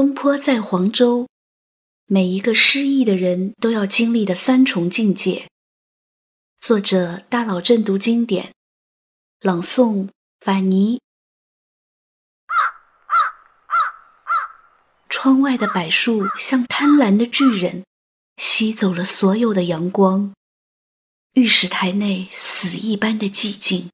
东坡在黄州，每一个失意的人都要经历的三重境界。作者大佬正读经典，朗诵法尼。窗外的柏树像贪婪的巨人，吸走了所有的阳光。御史台内死一般的寂静，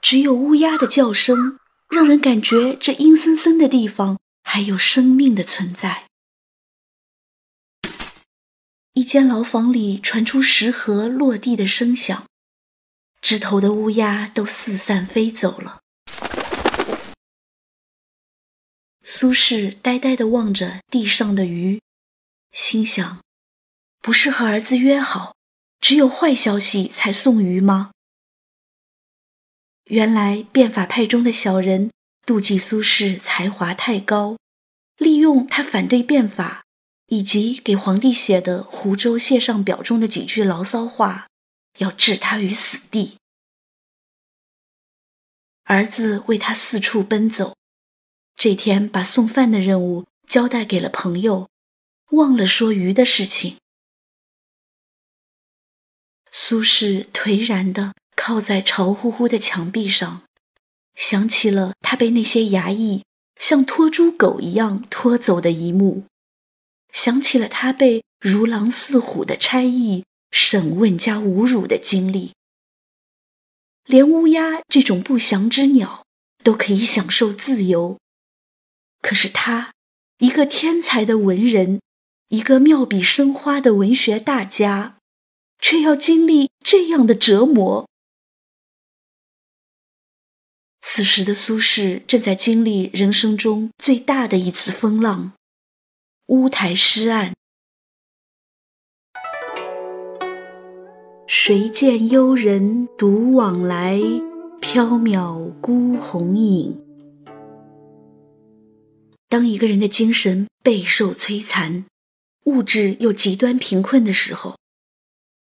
只有乌鸦的叫声。让人感觉这阴森森的地方还有生命的存在。一间牢房里传出石盒落地的声响，枝头的乌鸦都四散飞走了。苏轼呆呆地望着地上的鱼，心想：不是和儿子约好，只有坏消息才送鱼吗？原来变法派中的小人妒忌苏轼才华太高，利用他反对变法，以及给皇帝写的《湖州谢上表》中的几句牢骚话，要置他于死地。儿子为他四处奔走，这天把送饭的任务交代给了朋友，忘了说鱼的事情。苏轼颓然的。靠在潮乎乎的墙壁上，想起了他被那些衙役像拖猪狗一样拖走的一幕，想起了他被如狼似虎的差役审问加侮辱的经历。连乌鸦这种不祥之鸟都可以享受自由，可是他，一个天才的文人，一个妙笔生花的文学大家，却要经历这样的折磨。此时的苏轼正在经历人生中最大的一次风浪——乌台诗案。谁见幽人独往来，缥缈孤鸿影。当一个人的精神备受摧残，物质又极端贫困的时候，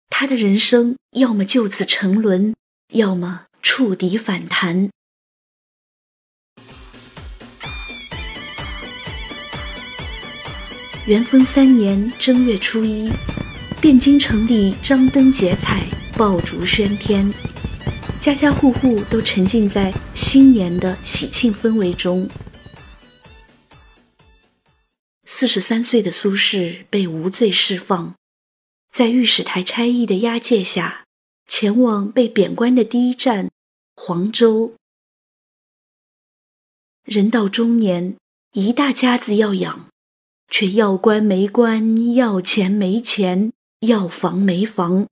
他的人生要么就此沉沦，要么触底反弹。元丰三年正月初一，汴京城里张灯结彩，爆竹喧天，家家户户都沉浸在新年的喜庆氛围中。四十三岁的苏轼被无罪释放，在御史台差役的押解下，前往被贬官的第一站——黄州。人到中年，一大家子要养。却要官没官，要钱没钱，要房没房，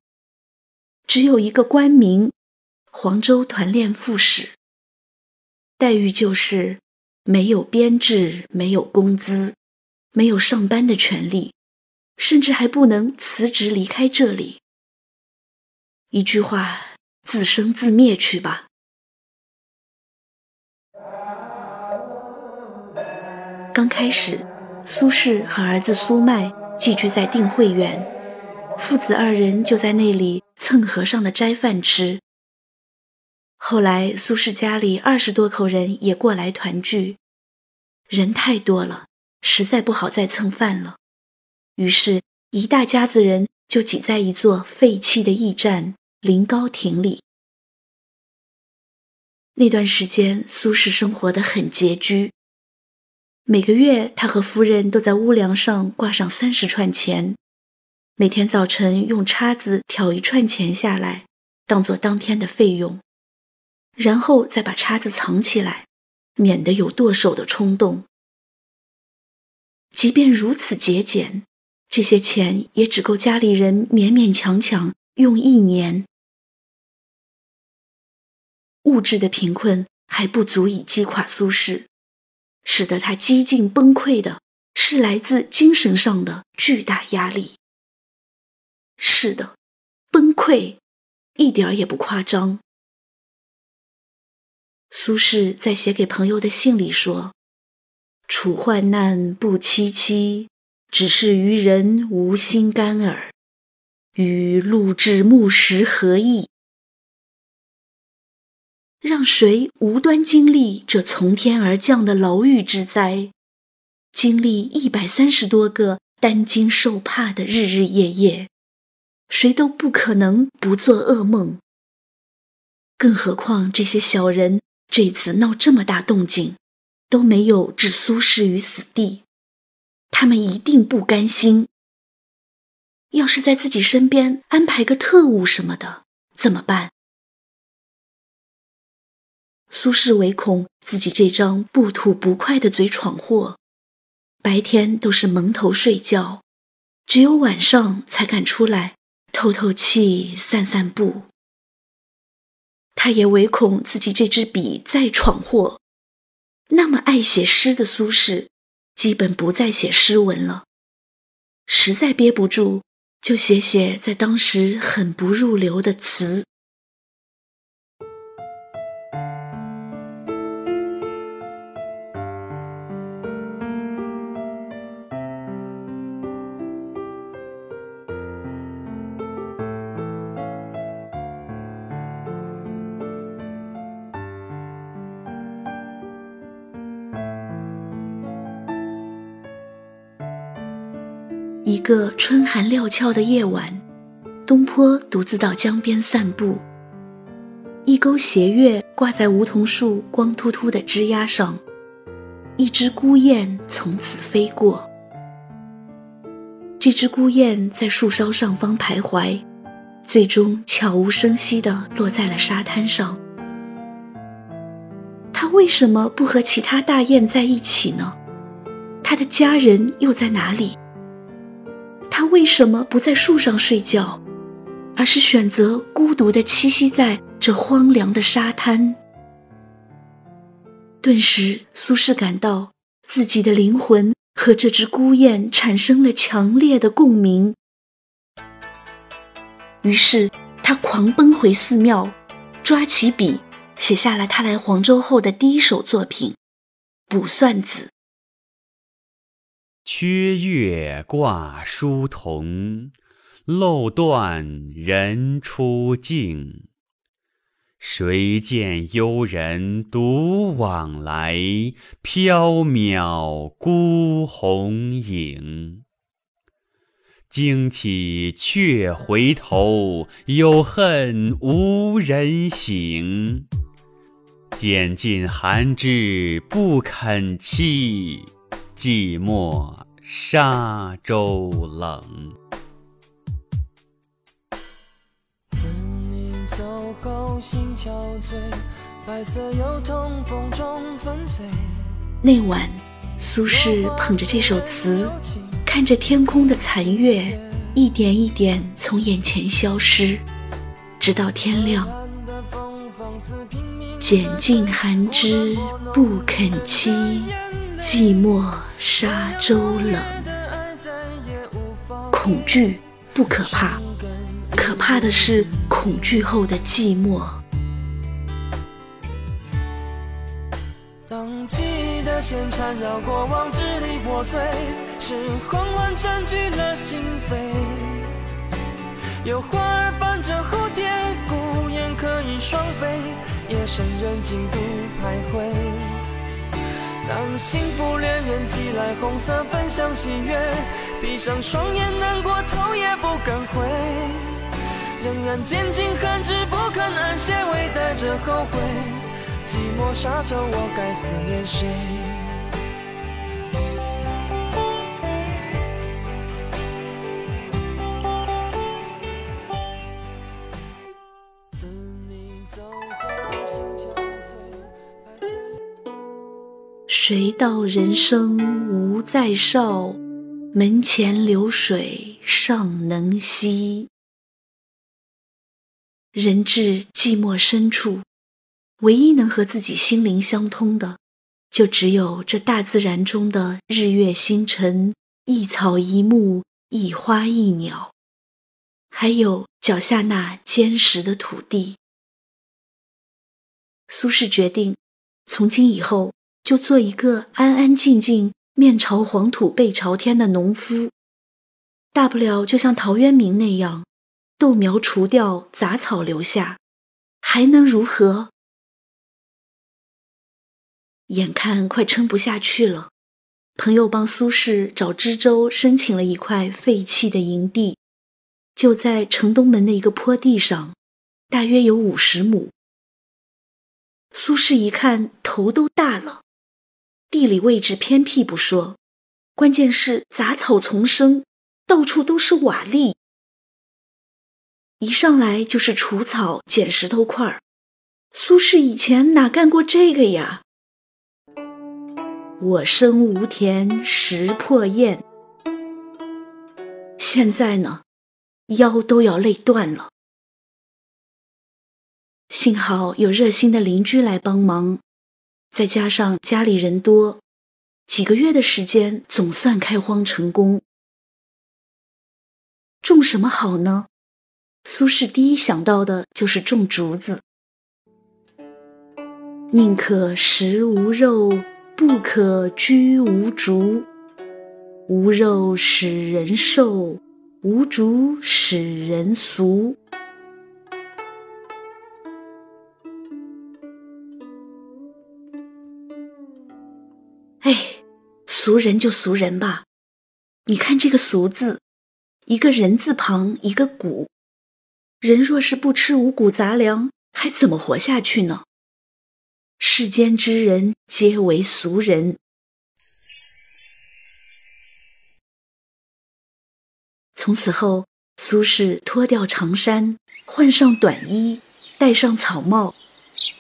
只有一个官名——黄州团练副使。待遇就是没有编制，没有工资，没有上班的权利，甚至还不能辞职离开这里。一句话，自生自灭去吧。刚开始。苏轼和儿子苏迈寄居在定慧园，父子二人就在那里蹭和尚的斋饭吃。后来，苏轼家里二十多口人也过来团聚，人太多了，实在不好再蹭饭了。于是，一大家子人就挤在一座废弃的驿站临高亭里。那段时间，苏轼生活得很拮据。每个月，他和夫人都在屋梁上挂上三十串钱，每天早晨用叉子挑一串钱下来，当做当天的费用，然后再把叉子藏起来，免得有剁手的冲动。即便如此节俭，这些钱也只够家里人勉勉强强用一年。物质的贫困还不足以击垮苏轼。使得他几近崩溃的是来自精神上的巨大压力。是的，崩溃，一点儿也不夸张。苏轼在写给朋友的信里说：“处患难不戚戚，只是愚人无心肝耳，与陆制木石何异？”让谁无端经历这从天而降的牢狱之灾，经历一百三十多个担惊受怕的日日夜夜，谁都不可能不做噩梦。更何况这些小人这次闹这么大动静，都没有置苏轼于死地，他们一定不甘心。要是在自己身边安排个特务什么的，怎么办？苏轼唯恐自己这张不吐不快的嘴闯祸，白天都是蒙头睡觉，只有晚上才敢出来透透气、散散步。他也唯恐自己这支笔再闯祸，那么爱写诗的苏轼，基本不再写诗文了。实在憋不住，就写写在当时很不入流的词。一个春寒料峭的夜晚，东坡独自到江边散步。一钩斜月挂在梧桐树光秃秃的枝丫上，一只孤雁从此飞过。这只孤雁在树梢上方徘徊，最终悄无声息地落在了沙滩上。它为什么不和其他大雁在一起呢？它的家人又在哪里？他为什么不在树上睡觉，而是选择孤独的栖息在这荒凉的沙滩？顿时，苏轼感到自己的灵魂和这只孤雁产生了强烈的共鸣。于是，他狂奔回寺庙，抓起笔，写下了他来黄州后的第一首作品《卜算子》。缺月挂疏桐，漏断人初静。谁见幽人独往来，缥缈孤鸿影。惊起却回头，有恨无人省。拣尽寒枝不肯栖。寂寞沙洲冷。自你走后心憔悴，白色油桐风中纷飞。那晚，苏轼捧着这首词，看着天空的残月，一点一点从眼前消失，直到天亮。拣尽寒枝不肯栖。寂寞沙洲冷，恐惧不可怕，可怕的是恐惧后的寂寞。当记忆的线缠绕过往，支离破碎，是慌乱占据了心扉。有花儿伴着蝴蝶，孤雁可以双飞，夜深人静独徘徊。当幸福恋人寄来红色分享喜悦，闭上双眼难过头也不敢回，仍然拣尽寒枝不肯安歇，微带着后悔。寂寞沙洲，我该思念谁？谁道人生无再少？门前流水尚能西。人至寂寞深处，唯一能和自己心灵相通的，就只有这大自然中的日月星辰、一草一木、一花一鸟，还有脚下那坚实的土地。苏轼决定，从今以后。就做一个安安静静、面朝黄土背朝天的农夫，大不了就像陶渊明那样，豆苗除掉，杂草留下，还能如何？眼看快撑不下去了，朋友帮苏轼找知州申请了一块废弃的营地，就在城东门的一个坡地上，大约有五十亩。苏轼一看，头都大了。地理位置偏僻不说，关键是杂草丛生，到处都是瓦砾，一上来就是除草、捡石头块儿。苏轼以前哪干过这个呀？我生无田石破雁，现在呢，腰都要累断了。幸好有热心的邻居来帮忙。再加上家里人多，几个月的时间总算开荒成功。种什么好呢？苏轼第一想到的就是种竹子。宁可食无肉，不可居无竹。无肉使人瘦，无竹使人俗。俗人就俗人吧。你看这个“俗”字，一个人字旁，一个谷。人若是不吃五谷杂粮，还怎么活下去呢？世间之人皆为俗人。从此后，苏轼脱掉长衫，换上短衣，戴上草帽，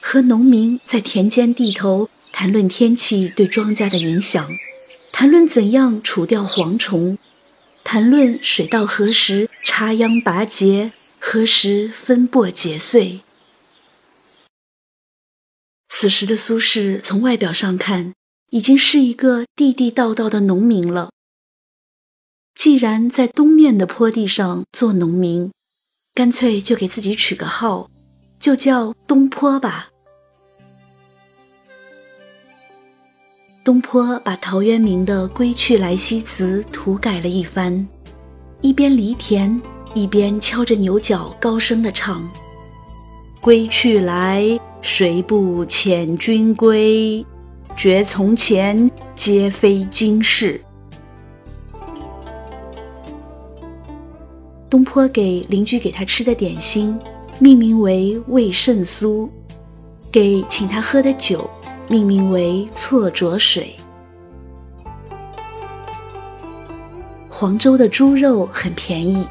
和农民在田间地头。谈论天气对庄稼的影响，谈论怎样除掉蝗虫，谈论水到何时插秧拔节，何时分播结穗。此时的苏轼，从外表上看，已经是一个地地道道的农民了。既然在东面的坡地上做农民，干脆就给自己取个号，就叫东坡吧。东坡把陶渊明的《归去来兮辞》涂改了一番，一边犁田，一边敲着牛角，高声的唱：“归去来，谁不遣君归？觉从前，皆非今事。”东坡给邻居给他吃的点心，命名为味胜酥，给请他喝的酒。命名为错浊水。黄州的猪肉很便宜，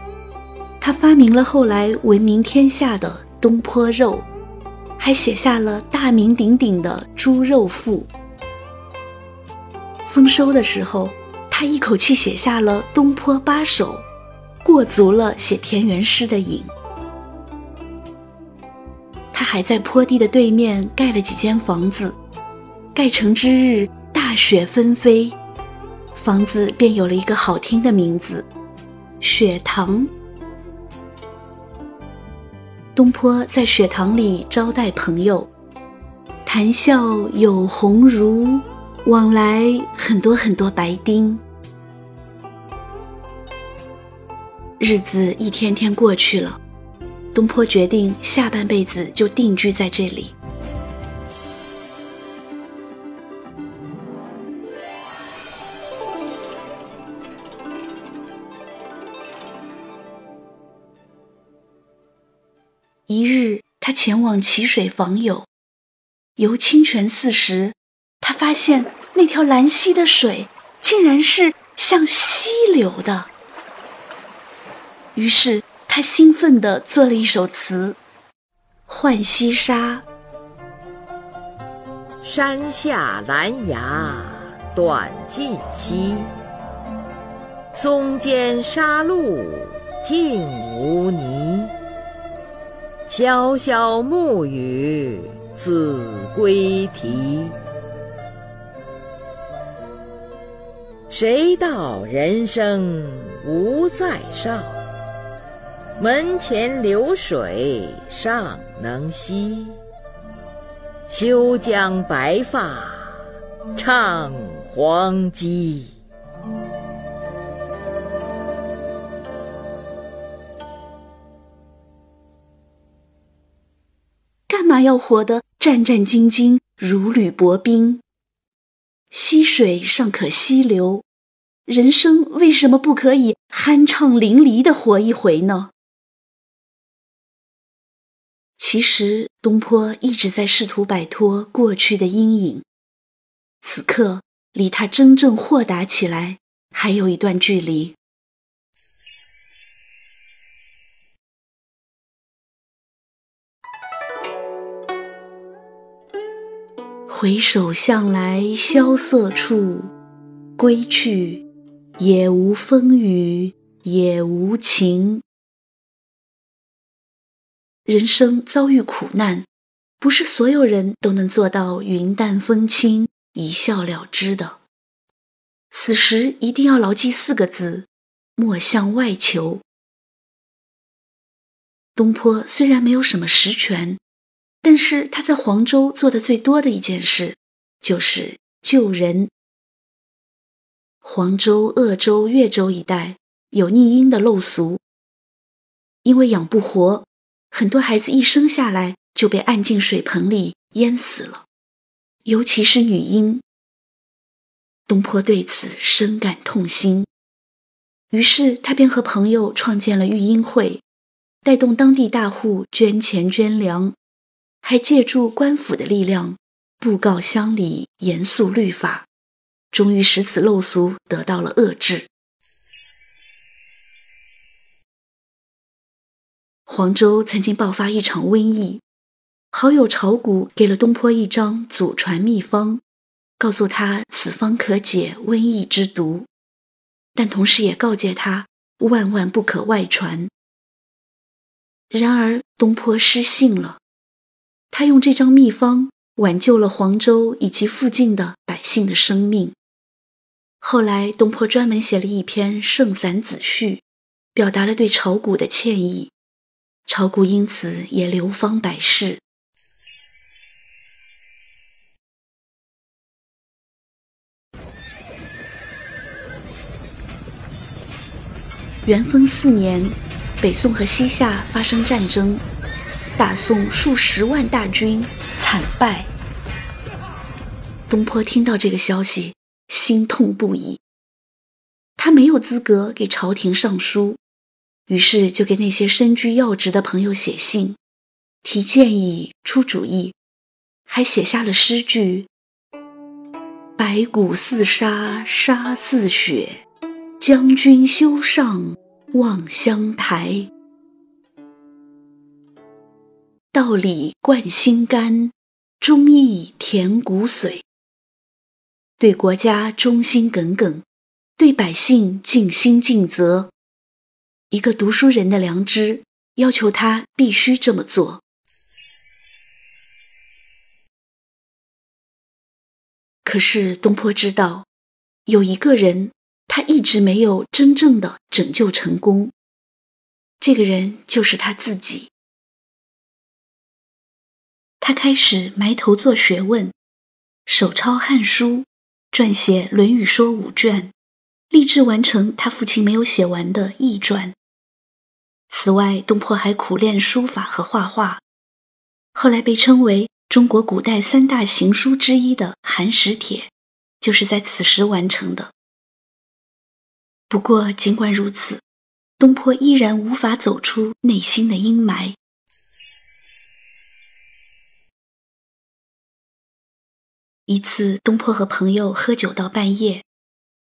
他发明了后来闻名天下的东坡肉，还写下了大名鼎鼎的《猪肉赋》。丰收的时候，他一口气写下了《东坡八首》，过足了写田园诗的瘾。他还在坡地的对面盖了几间房子。盖成之日，大雪纷飞，房子便有了一个好听的名字——雪堂。东坡在雪堂里招待朋友，谈笑有鸿儒，往来很多很多白丁。日子一天天过去了，东坡决定下半辈子就定居在这里。一日，他前往淇水访友，游清泉寺时，他发现那条蓝溪的水竟然是向溪流的。于是他兴奋地作了一首词：《浣溪沙》。山下兰芽短浸溪，松间沙路净无泥。潇潇暮雨子规啼，谁道人生无再少？门前流水尚能西，休将白发唱黄鸡。那要活得战战兢兢、如履薄冰？溪水尚可溪流，人生为什么不可以酣畅淋漓的活一回呢？其实，东坡一直在试图摆脱过去的阴影。此刻，离他真正豁达起来还有一段距离。回首向来萧瑟处，归去，也无风雨也无晴。人生遭遇苦难，不是所有人都能做到云淡风轻、一笑了之的。此时一定要牢记四个字：莫向外求。东坡虽然没有什么实权，但是他在黄州做的最多的一件事，就是救人。黄州、鄂州、越州一带有溺婴的陋俗，因为养不活。很多孩子一生下来就被按进水盆里淹死了，尤其是女婴。东坡对此深感痛心，于是他便和朋友创建了育婴会，带动当地大户捐钱捐粮，还借助官府的力量，布告乡里，严肃律法，终于使此陋俗得到了遏制。黄州曾经爆发一场瘟疫，好友炒股给了东坡一张祖传秘方，告诉他此方可解瘟疫之毒，但同时也告诫他万万不可外传。然而东坡失信了，他用这张秘方挽救了黄州以及附近的百姓的生命。后来东坡专门写了一篇《圣散子序》，表达了对炒股的歉意。炒股因此也流芳百世。元丰四年，北宋和西夏发生战争，大宋数十万大军惨败。东坡听到这个消息，心痛不已。他没有资格给朝廷上书。于是就给那些身居要职的朋友写信，提建议、出主意，还写下了诗句：“白骨似沙，沙似雪，将军休上望乡台。道理灌心肝，忠义填骨髓。对国家忠心耿耿，对百姓尽心尽责。”一个读书人的良知要求他必须这么做。可是东坡知道，有一个人他一直没有真正的拯救成功，这个人就是他自己。他开始埋头做学问，手抄《汉书》，撰写《论语说》五卷，立志完成他父亲没有写完的译传。此外，东坡还苦练书法和画画，后来被称为中国古代三大行书之一的《寒食帖》，就是在此时完成的。不过，尽管如此，东坡依然无法走出内心的阴霾。一次，东坡和朋友喝酒到半夜，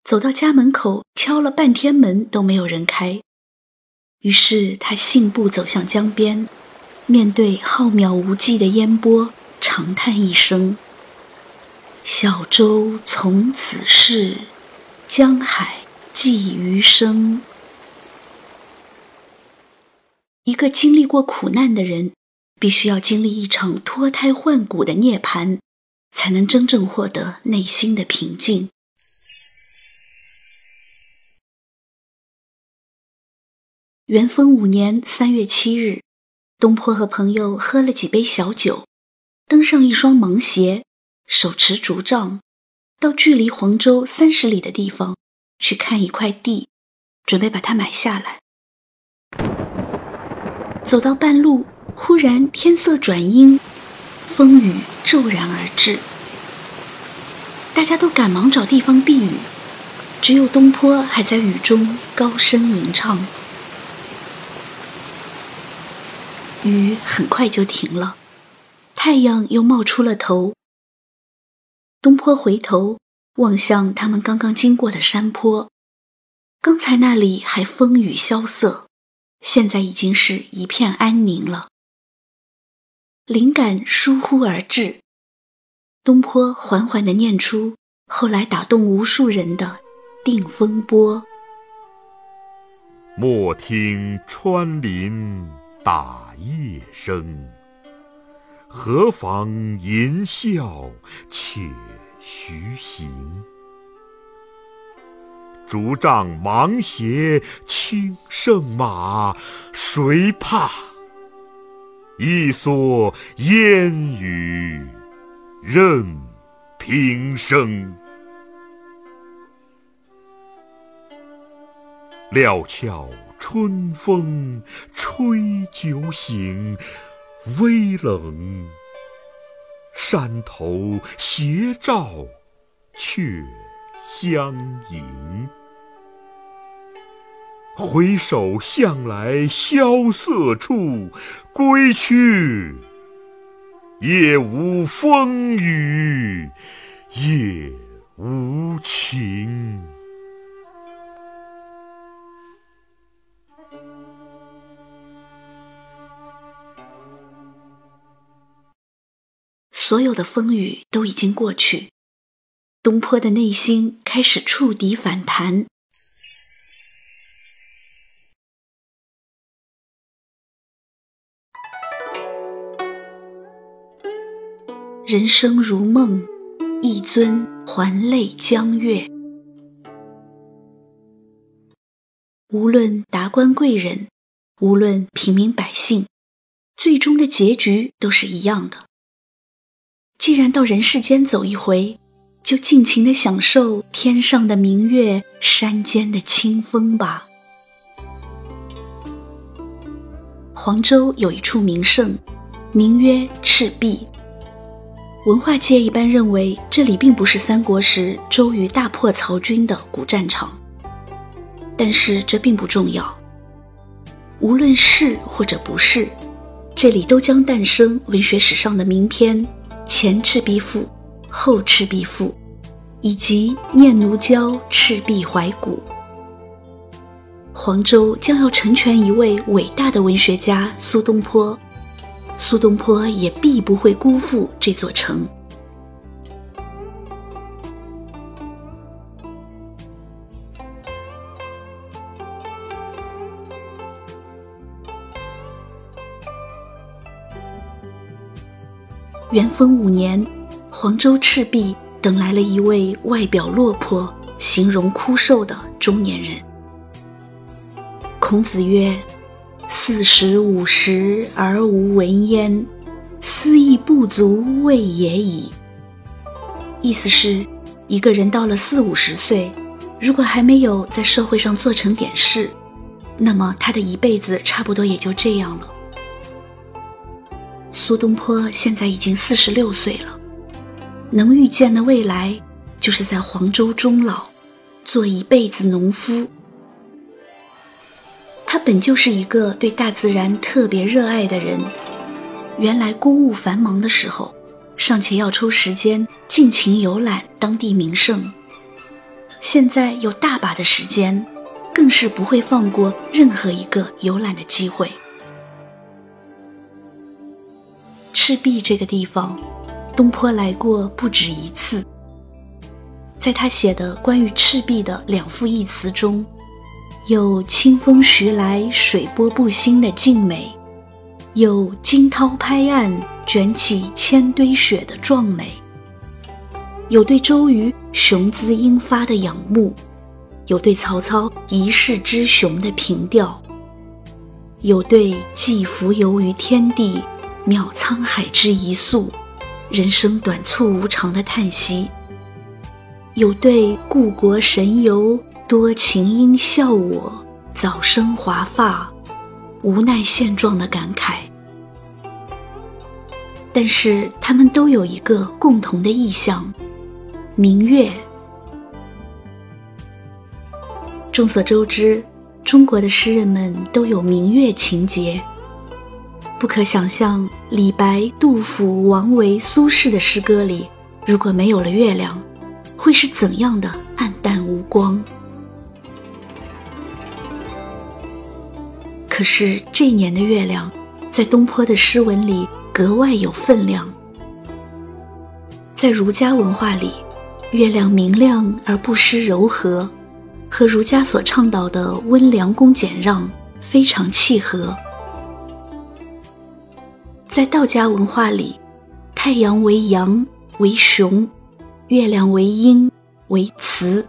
走到家门口，敲了半天门都没有人开。于是他信步走向江边，面对浩渺无际的烟波，长叹一声：“小舟从此逝，江海寄余生。”一个经历过苦难的人，必须要经历一场脱胎换骨的涅槃，才能真正获得内心的平静。元丰五年三月七日，东坡和朋友喝了几杯小酒，登上一双芒鞋，手持竹杖，到距离黄州三十里的地方去看一块地，准备把它买下来。走到半路，忽然天色转阴，风雨骤然而至。大家都赶忙找地方避雨，只有东坡还在雨中高声吟唱。雨很快就停了，太阳又冒出了头。东坡回头望向他们刚刚经过的山坡，刚才那里还风雨萧瑟，现在已经是一片安宁了。灵感疏忽而至。东坡缓缓地念出后来打动无数人的《定风波》：“莫听穿林打叶声，何妨吟啸且徐行。竹杖芒鞋轻胜马，谁怕？一蓑烟雨。”任平生，料峭春风吹酒醒，微冷，山头斜照却相迎。回首向来萧瑟处，归去。夜无风雨夜无晴。所有的风雨都已经过去，东坡的内心开始触底反弹。人生如梦，一尊还酹江月。无论达官贵人，无论平民百姓，最终的结局都是一样的。既然到人世间走一回，就尽情的享受天上的明月，山间的清风吧。黄州有一处名胜，名曰赤壁。文化界一般认为，这里并不是三国时周瑜大破曹军的古战场，但是这并不重要。无论是或者不是，这里都将诞生文学史上的名篇《前赤壁赋》《后赤壁赋》，以及《念奴娇·赤壁怀古》。黄州将要成全一位伟大的文学家苏东坡。苏东坡也必不会辜负这座城。元丰五年，黄州赤壁等来了一位外表落魄、形容枯瘦的中年人。孔子曰。四十五十而无闻焉，思亦不足畏也已。意思是，一个人到了四五十岁，如果还没有在社会上做成点事，那么他的一辈子差不多也就这样了。苏东坡现在已经四十六岁了，能预见的未来，就是在黄州终老，做一辈子农夫。他本就是一个对大自然特别热爱的人，原来公务繁忙的时候，尚且要抽时间尽情游览当地名胜，现在有大把的时间，更是不会放过任何一个游览的机会。赤壁这个地方，东坡来过不止一次，在他写的关于赤壁的两赋一词中。有清风徐来，水波不兴的静美；有惊涛拍岸，卷起千堆雪的壮美；有对周瑜雄姿英发的仰慕；有对曹操一世之雄的凭吊；有对寄蜉蝣于天地，渺沧海之一粟，人生短促无常的叹息；有对故国神游。多情应笑我早生华发，无奈现状的感慨。但是他们都有一个共同的意向，明月。众所周知，中国的诗人们都有明月情节。不可想象，李白、杜甫、王维、苏轼的诗歌里，如果没有了月亮，会是怎样的暗淡无光？可是这年的月亮，在东坡的诗文里格外有分量。在儒家文化里，月亮明亮而不失柔和，和儒家所倡导的温良恭俭让非常契合。在道家文化里，太阳为阳为雄，月亮为阴为雌，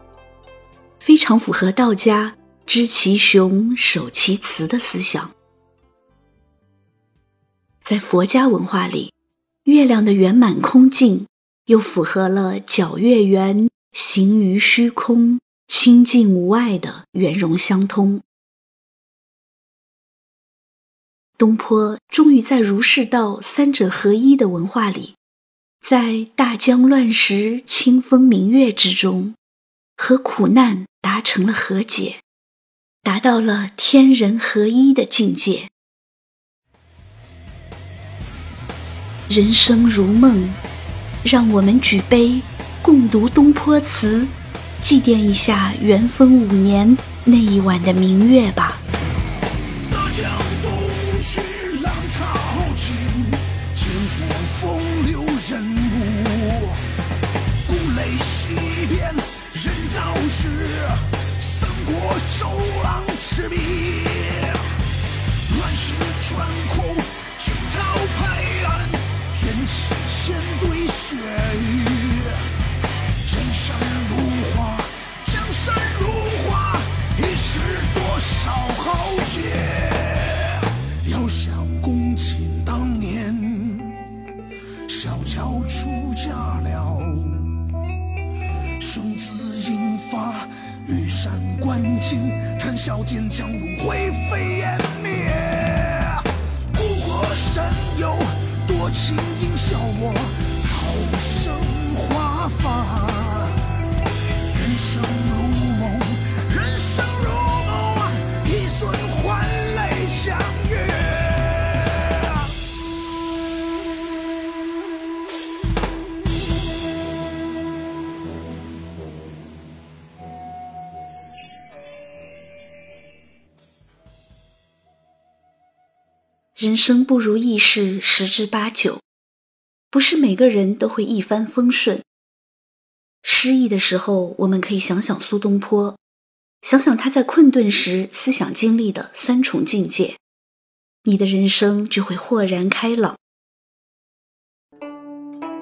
非常符合道家。知其雄，守其雌的思想，在佛家文化里，月亮的圆满空净，又符合了皎月圆，行于虚空，清净无碍的圆融相通。东坡终于在儒释道三者合一的文化里，在大江乱石、清风明月之中，和苦难达成了和解。达到了天人合一的境界。人生如梦，让我们举杯共读东坡词，祭奠一下元丰五年那一晚的明月吧。大家多少人生不如意事十之八九，不是每个人都会一帆风顺。失意的时候，我们可以想想苏东坡，想想他在困顿时思想经历的三重境界，你的人生就会豁然开朗。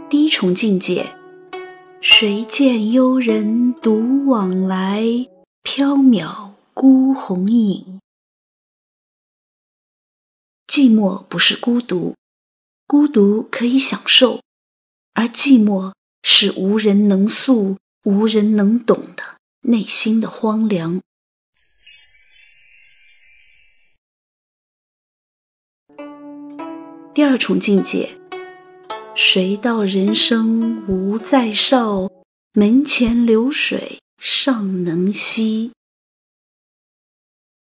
第一重境界，谁见幽人独往来，缥缈孤鸿影。寂寞不是孤独，孤独可以享受，而寂寞是无人能诉、无人能懂的内心的荒凉。第二重境界，谁道人生无再少？门前流水尚能西。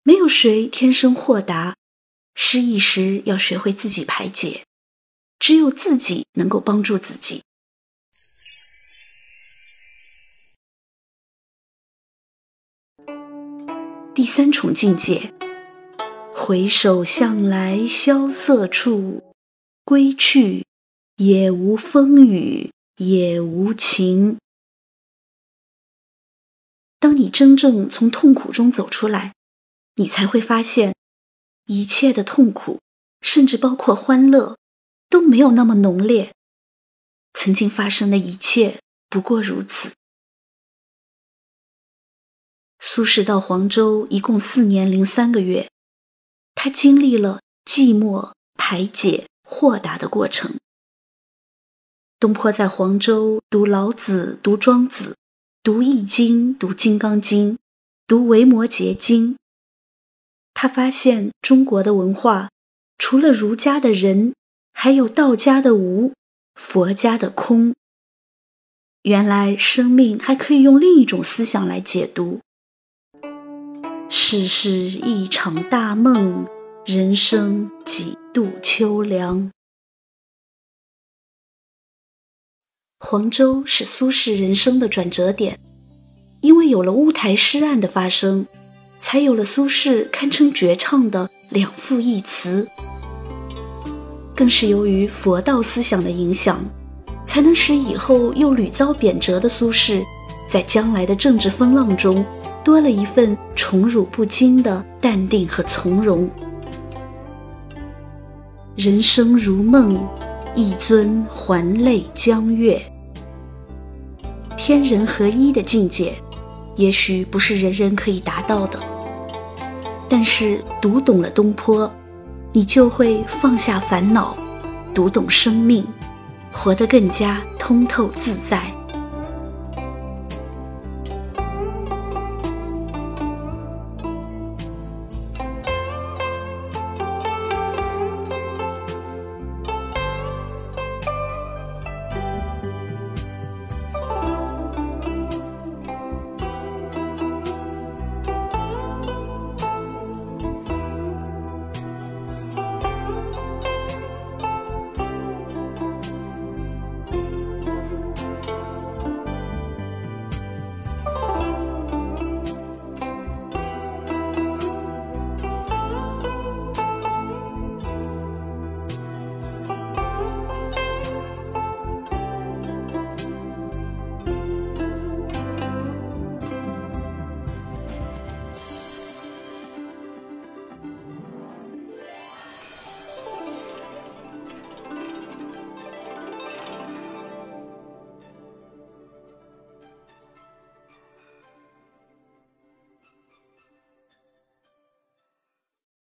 没有谁天生豁达。失意时要学会自己排解，只有自己能够帮助自己。第三重境界，回首向来萧瑟处，归去，也无风雨也无晴。当你真正从痛苦中走出来，你才会发现。一切的痛苦，甚至包括欢乐，都没有那么浓烈。曾经发生的一切不过如此。苏轼到黄州一共四年零三个月，他经历了寂寞、排解、豁达的过程。东坡在黄州读老子、读庄子、读易经、读金刚经、读维摩诘经。他发现中国的文化，除了儒家的仁，还有道家的无，佛家的空。原来生命还可以用另一种思想来解读。世事一场大梦，人生几度秋凉。黄州是苏轼人生的转折点，因为有了乌台诗案的发生，才有了苏轼堪称绝唱的两赋一词。更是由于佛道思想的影响，才能使以后又屡遭贬谪的苏轼，在将来的政治风浪中。多了一份宠辱不惊的淡定和从容。人生如梦，一尊还酹江月。天人合一的境界，也许不是人人可以达到的。但是读懂了东坡，你就会放下烦恼，读懂生命，活得更加通透自在。